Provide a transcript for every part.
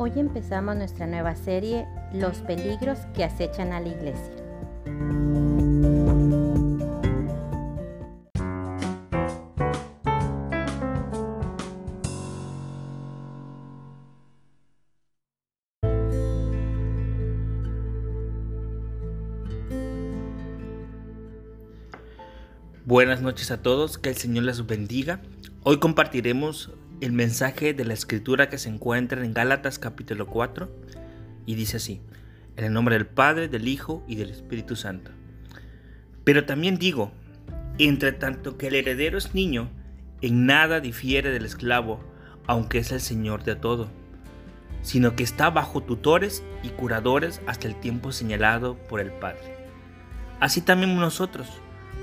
Hoy empezamos nuestra nueva serie Los peligros que acechan a la iglesia. Buenas noches a todos, que el Señor les bendiga. Hoy compartiremos el mensaje de la escritura que se encuentra en Gálatas capítulo 4 y dice así, en el nombre del Padre, del Hijo y del Espíritu Santo. Pero también digo, entre tanto que el heredero es niño, en nada difiere del esclavo, aunque es el Señor de todo, sino que está bajo tutores y curadores hasta el tiempo señalado por el Padre. Así también nosotros,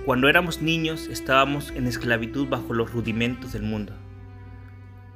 cuando éramos niños estábamos en esclavitud bajo los rudimentos del mundo.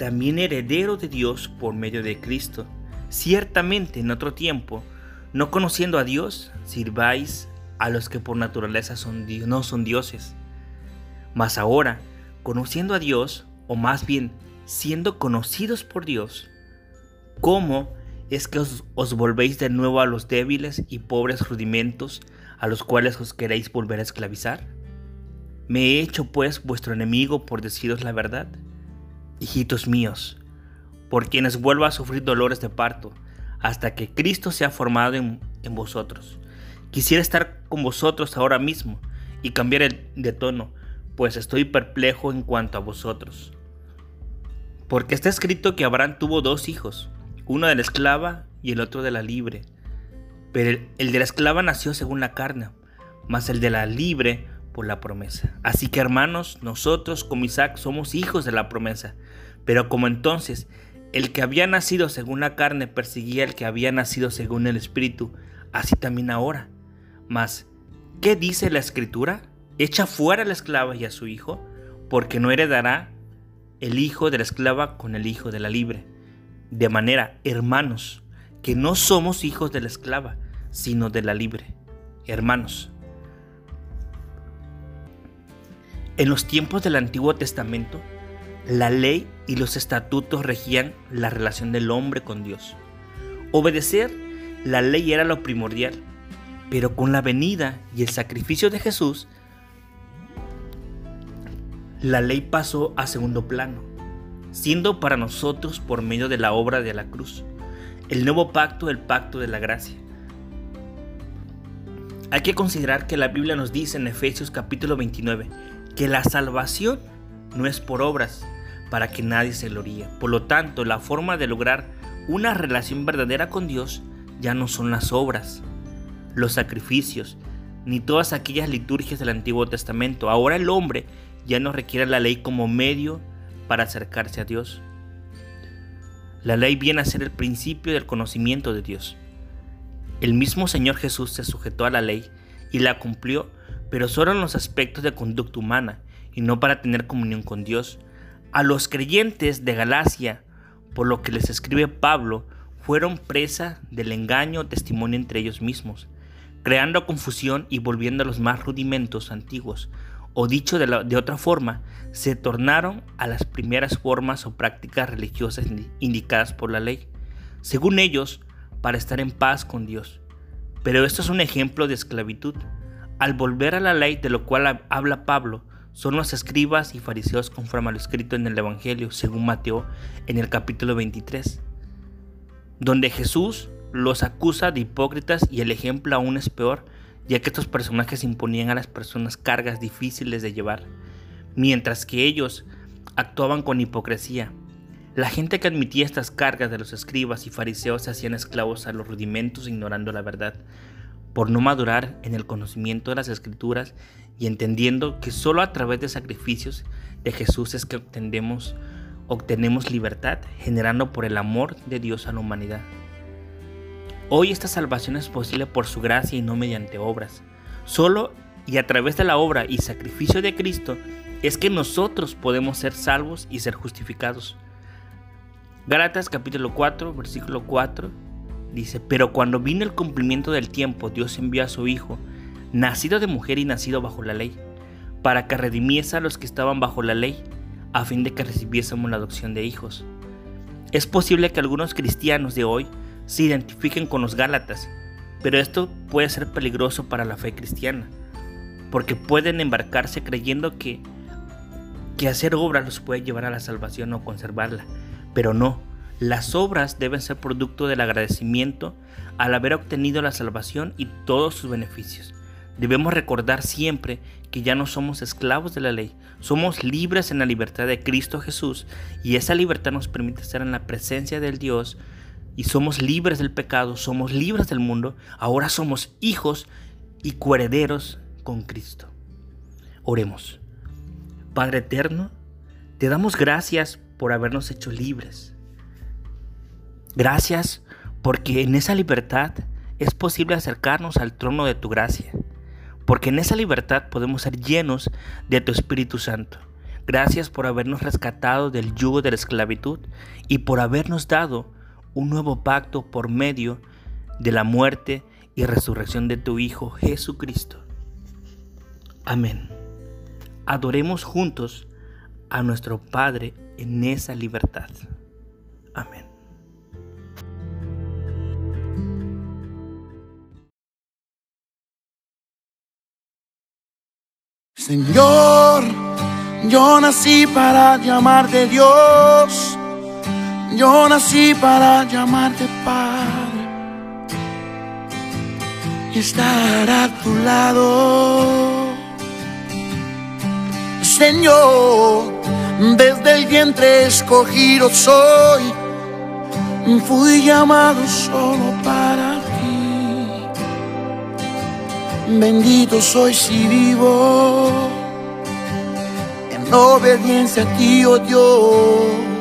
también heredero de Dios por medio de Cristo. Ciertamente en otro tiempo, no conociendo a Dios, sirváis a los que por naturaleza son, no son dioses. Mas ahora, conociendo a Dios, o más bien siendo conocidos por Dios, ¿cómo es que os, os volvéis de nuevo a los débiles y pobres rudimentos a los cuales os queréis volver a esclavizar? ¿Me he hecho pues vuestro enemigo por deciros la verdad? Hijitos míos, por quienes vuelvo a sufrir dolores de parto, hasta que Cristo sea formado en, en vosotros. Quisiera estar con vosotros ahora mismo y cambiar el, de tono, pues estoy perplejo en cuanto a vosotros. Porque está escrito que Abraham tuvo dos hijos, uno de la esclava y el otro de la libre. Pero el, el de la esclava nació según la carne, mas el de la libre por la promesa. Así que hermanos, nosotros como Isaac somos hijos de la promesa. Pero como entonces el que había nacido según la carne perseguía al que había nacido según el Espíritu, así también ahora. Mas, ¿qué dice la Escritura? Echa fuera a la esclava y a su hijo, porque no heredará el hijo de la esclava con el hijo de la libre. De manera, hermanos, que no somos hijos de la esclava, sino de la libre. Hermanos, En los tiempos del Antiguo Testamento, la ley y los estatutos regían la relación del hombre con Dios. Obedecer la ley era lo primordial, pero con la venida y el sacrificio de Jesús, la ley pasó a segundo plano, siendo para nosotros por medio de la obra de la cruz, el nuevo pacto, el pacto de la gracia. Hay que considerar que la Biblia nos dice en Efesios capítulo 29, que la salvación no es por obras, para que nadie se gloríe. Por lo tanto, la forma de lograr una relación verdadera con Dios ya no son las obras, los sacrificios, ni todas aquellas liturgias del Antiguo Testamento. Ahora el hombre ya no requiere la ley como medio para acercarse a Dios. La ley viene a ser el principio del conocimiento de Dios. El mismo Señor Jesús se sujetó a la ley y la cumplió pero solo en los aspectos de conducta humana y no para tener comunión con Dios. A los creyentes de Galacia, por lo que les escribe Pablo, fueron presa del engaño testimonio entre ellos mismos, creando confusión y volviendo a los más rudimentos antiguos, o dicho de, de otra forma, se tornaron a las primeras formas o prácticas religiosas indicadas por la ley, según ellos, para estar en paz con Dios. Pero esto es un ejemplo de esclavitud al volver a la ley de lo cual habla Pablo, son los escribas y fariseos conforme a lo escrito en el Evangelio, según Mateo, en el capítulo 23, donde Jesús los acusa de hipócritas y el ejemplo aún es peor, ya que estos personajes imponían a las personas cargas difíciles de llevar, mientras que ellos actuaban con hipocresía. La gente que admitía estas cargas de los escribas y fariseos se hacían esclavos a los rudimentos ignorando la verdad, por no madurar en el conocimiento de las escrituras y entendiendo que solo a través de sacrificios de Jesús es que obtenemos, obtenemos libertad, generando por el amor de Dios a la humanidad. Hoy esta salvación es posible por su gracia y no mediante obras. Solo y a través de la obra y sacrificio de Cristo es que nosotros podemos ser salvos y ser justificados. Gálatas capítulo 4, versículo 4 dice, pero cuando vino el cumplimiento del tiempo, Dios envió a su Hijo, nacido de mujer y nacido bajo la ley, para que redimiese a los que estaban bajo la ley, a fin de que recibiésemos la adopción de hijos. Es posible que algunos cristianos de hoy se identifiquen con los Gálatas, pero esto puede ser peligroso para la fe cristiana, porque pueden embarcarse creyendo que, que hacer obras los puede llevar a la salvación o conservarla, pero no, las obras deben ser producto del agradecimiento al haber obtenido la salvación y todos sus beneficios. Debemos recordar siempre que ya no somos esclavos de la ley, somos libres en la libertad de Cristo Jesús y esa libertad nos permite estar en la presencia del Dios y somos libres del pecado, somos libres del mundo, ahora somos hijos y coherederos con Cristo. Oremos. Padre eterno, te damos gracias por habernos hecho libres. Gracias porque en esa libertad es posible acercarnos al trono de tu gracia, porque en esa libertad podemos ser llenos de tu Espíritu Santo. Gracias por habernos rescatado del yugo de la esclavitud y por habernos dado un nuevo pacto por medio de la muerte y resurrección de tu Hijo Jesucristo. Amén. Adoremos juntos a nuestro Padre en esa libertad. Señor, yo nací para llamarte Dios yo nací para llamarte Padre y estar a tu lado. Señor, desde el vientre escogido soy, fui llamado solo para. Bendito soy si vivo. En obediencia a ti, oh Dios.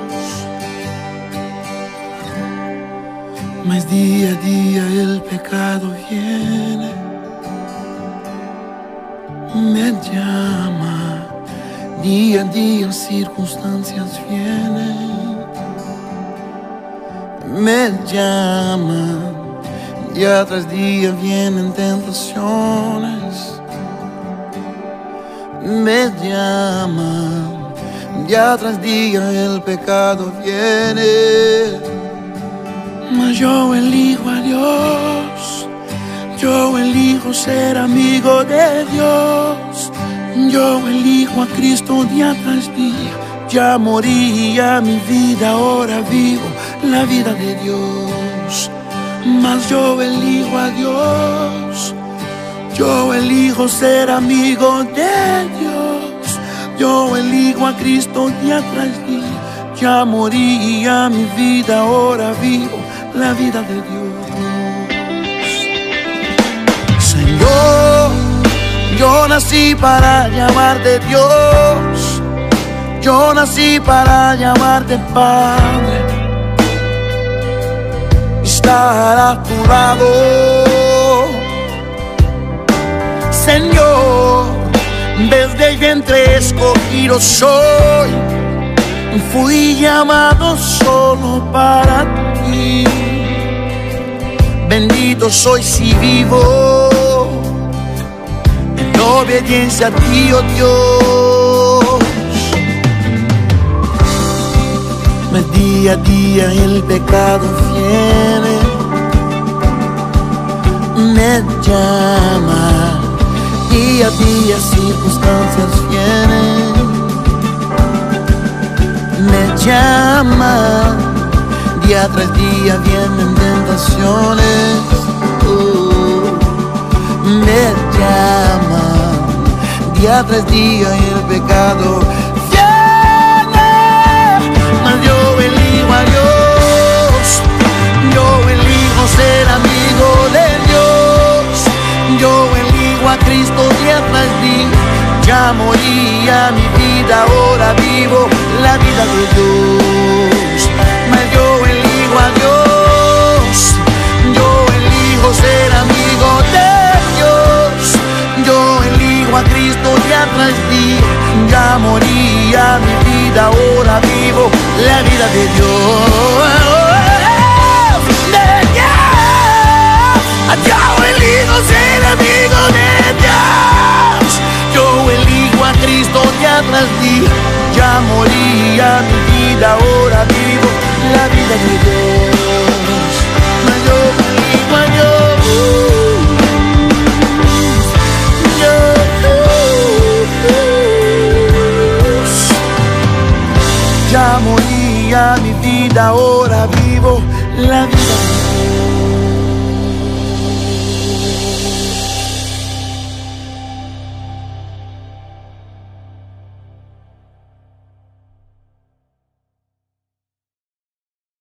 Mas día a día el pecado viene, me llama, día a día circunstancias vienen, me llama, día tras día vienen tentaciones, me llama, día tras día el pecado viene mas yo elijo a Dios, yo elijo ser amigo de Dios, yo elijo a Cristo día tras día. Ya moría mi vida, ahora vivo la vida de Dios. Mas yo elijo a Dios, yo elijo ser amigo de Dios, yo elijo a Cristo día tras día. Ya moría mi vida, ahora vivo la vida de Dios. Señor, yo nací para llamarte Dios, yo nací para llamarte Padre, estar a tu lado. Señor, desde el vientre escogido soy, fui llamado solo para ti bendito soy si vivo en obediencia a ti, oh Dios. Me día a día el pecado viene, llama, día a día circunstancias vienen, me llama. Día tras día vienen tentaciones, uh, me llaman día tras día el pecado viene, mas yo elijo a Dios, yo elijo ser amigo di, ya moría mi vida, ahora vivo la vida de Dios. Me dio elijo a Dios, yo elijo ser amigo de Dios, yo elijo a Cristo ya di, ya moría mi vida, ahora vivo la vida de Dios. De Dios, elijo ser amigo Ya moría mi vida, ahora vivo la vida.